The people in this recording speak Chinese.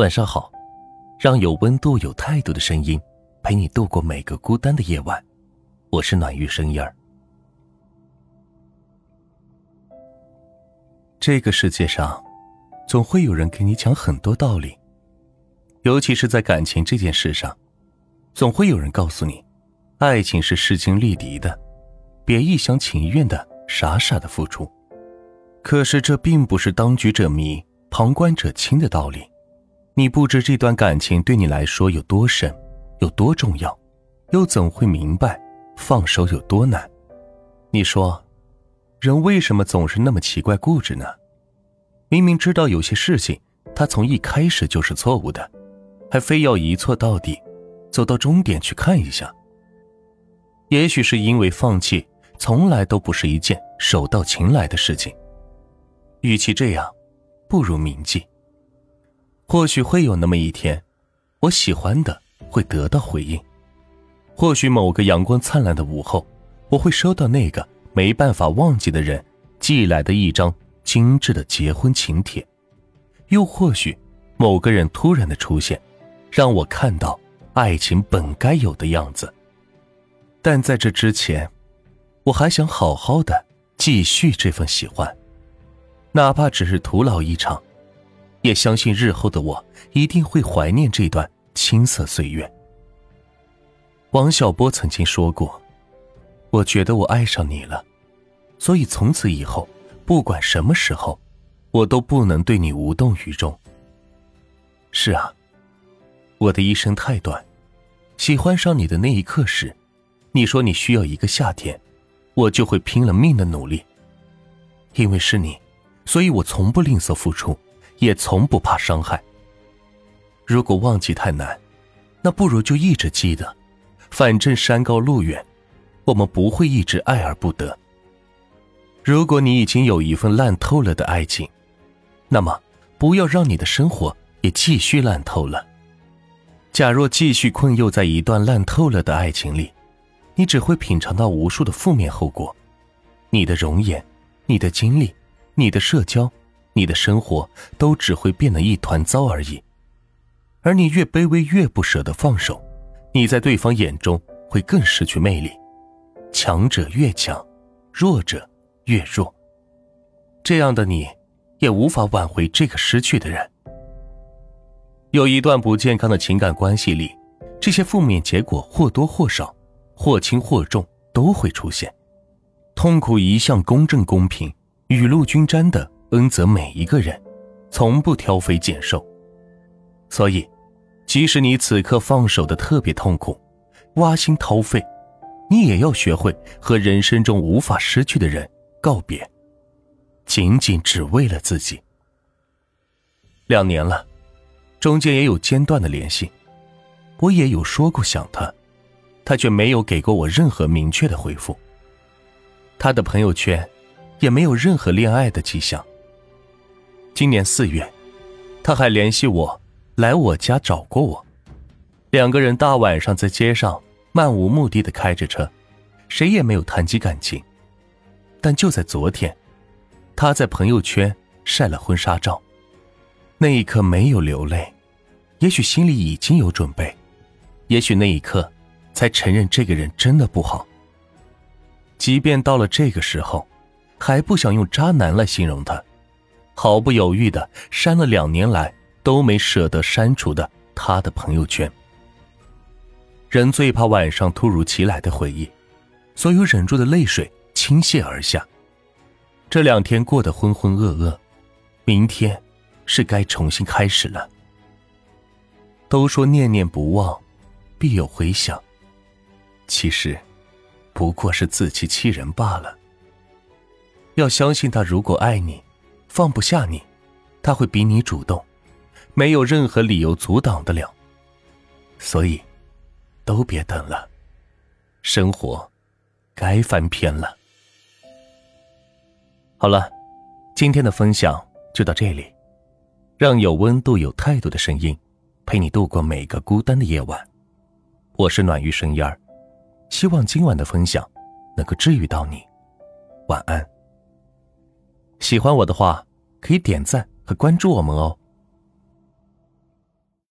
晚上好，让有温度、有态度的声音陪你度过每个孤单的夜晚。我是暖玉声音儿。这个世界上，总会有人给你讲很多道理，尤其是在感情这件事上，总会有人告诉你，爱情是势均力敌的，别一厢情愿的傻傻的付出。可是这并不是当局者迷，旁观者清的道理。你不知这段感情对你来说有多深，有多重要，又怎会明白放手有多难？你说，人为什么总是那么奇怪固执呢？明明知道有些事情他从一开始就是错误的，还非要一错到底，走到终点去看一下。也许是因为放弃从来都不是一件手到擒来的事情。与其这样，不如铭记。或许会有那么一天，我喜欢的会得到回应；或许某个阳光灿烂的午后，我会收到那个没办法忘记的人寄来的一张精致的结婚请帖；又或许，某个人突然的出现，让我看到爱情本该有的样子。但在这之前，我还想好好的继续这份喜欢。哪怕只是徒劳一场，也相信日后的我一定会怀念这段青涩岁月。王小波曾经说过：“我觉得我爱上你了，所以从此以后，不管什么时候，我都不能对你无动于衷。”是啊，我的一生太短，喜欢上你的那一刻时，你说你需要一个夏天，我就会拼了命的努力，因为是你。所以我从不吝啬付出，也从不怕伤害。如果忘记太难，那不如就一直记得，反正山高路远，我们不会一直爱而不得。如果你已经有一份烂透了的爱情，那么不要让你的生活也继续烂透了。假若继续困囿在一段烂透了的爱情里，你只会品尝到无数的负面后果，你的容颜，你的经历。你的社交，你的生活都只会变得一团糟而已。而你越卑微，越不舍得放手，你在对方眼中会更失去魅力。强者越强，弱者越弱。这样的你，也无法挽回这个失去的人。有一段不健康的情感关系里，这些负面结果或多或少，或轻或重都会出现。痛苦一向公正公平。雨露均沾的恩泽每一个人，从不挑肥拣瘦。所以，即使你此刻放手的特别痛苦，挖心掏肺，你也要学会和人生中无法失去的人告别，仅仅只为了自己。两年了，中间也有间断的联系，我也有说过想他，他却没有给过我任何明确的回复。他的朋友圈。也没有任何恋爱的迹象。今年四月，他还联系我来我家找过我，两个人大晚上在街上漫无目的的开着车，谁也没有谈及感情。但就在昨天，他在朋友圈晒了婚纱照，那一刻没有流泪，也许心里已经有准备，也许那一刻才承认这个人真的不好。即便到了这个时候。还不想用渣男来形容他，毫不犹豫的删了两年来都没舍得删除的他的朋友圈。人最怕晚上突如其来的回忆，所有忍住的泪水倾泻而下。这两天过得浑浑噩噩，明天是该重新开始了。都说念念不忘，必有回响，其实不过是自欺欺人罢了。要相信他，如果爱你，放不下你，他会比你主动，没有任何理由阻挡得了。所以，都别等了，生活该翻篇了。好了，今天的分享就到这里，让有温度、有态度的声音陪你度过每个孤单的夜晚。我是暖玉声烟儿，希望今晚的分享能够治愈到你。晚安。喜欢我的话，可以点赞和关注我们哦。